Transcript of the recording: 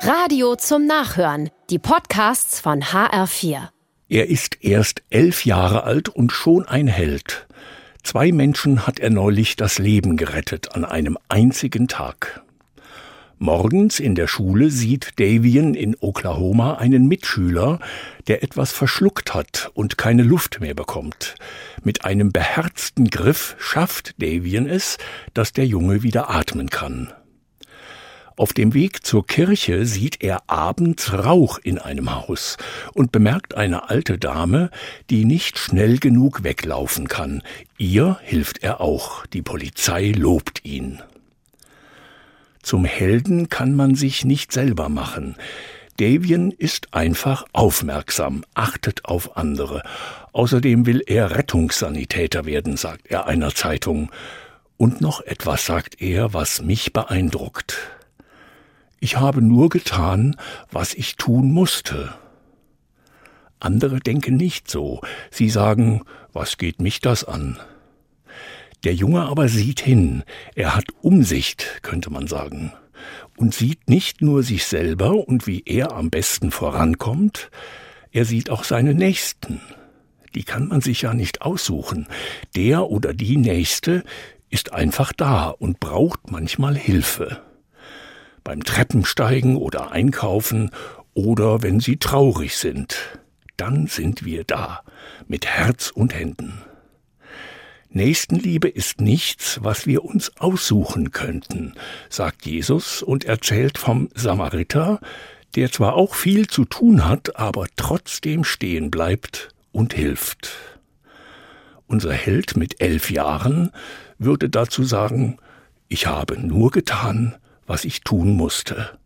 Radio zum Nachhören. Die Podcasts von HR4. Er ist erst elf Jahre alt und schon ein Held. Zwei Menschen hat er neulich das Leben gerettet an einem einzigen Tag. Morgens in der Schule sieht Davian in Oklahoma einen Mitschüler, der etwas verschluckt hat und keine Luft mehr bekommt. Mit einem beherzten Griff schafft Davian es, dass der Junge wieder atmen kann. Auf dem Weg zur Kirche sieht er abends Rauch in einem Haus und bemerkt eine alte Dame, die nicht schnell genug weglaufen kann. Ihr hilft er auch. Die Polizei lobt ihn. Zum Helden kann man sich nicht selber machen. Davian ist einfach aufmerksam, achtet auf andere. Außerdem will er Rettungssanitäter werden, sagt er einer Zeitung. Und noch etwas sagt er, was mich beeindruckt. Ich habe nur getan, was ich tun musste. Andere denken nicht so. Sie sagen, was geht mich das an? Der Junge aber sieht hin, er hat Umsicht, könnte man sagen, und sieht nicht nur sich selber und wie er am besten vorankommt, er sieht auch seine Nächsten. Die kann man sich ja nicht aussuchen. Der oder die Nächste ist einfach da und braucht manchmal Hilfe. Beim Treppensteigen oder Einkaufen oder wenn sie traurig sind. Dann sind wir da, mit Herz und Händen. Nächstenliebe ist nichts, was wir uns aussuchen könnten, sagt Jesus und erzählt vom Samariter, der zwar auch viel zu tun hat, aber trotzdem stehen bleibt und hilft. Unser Held mit elf Jahren würde dazu sagen, ich habe nur getan, was ich tun musste.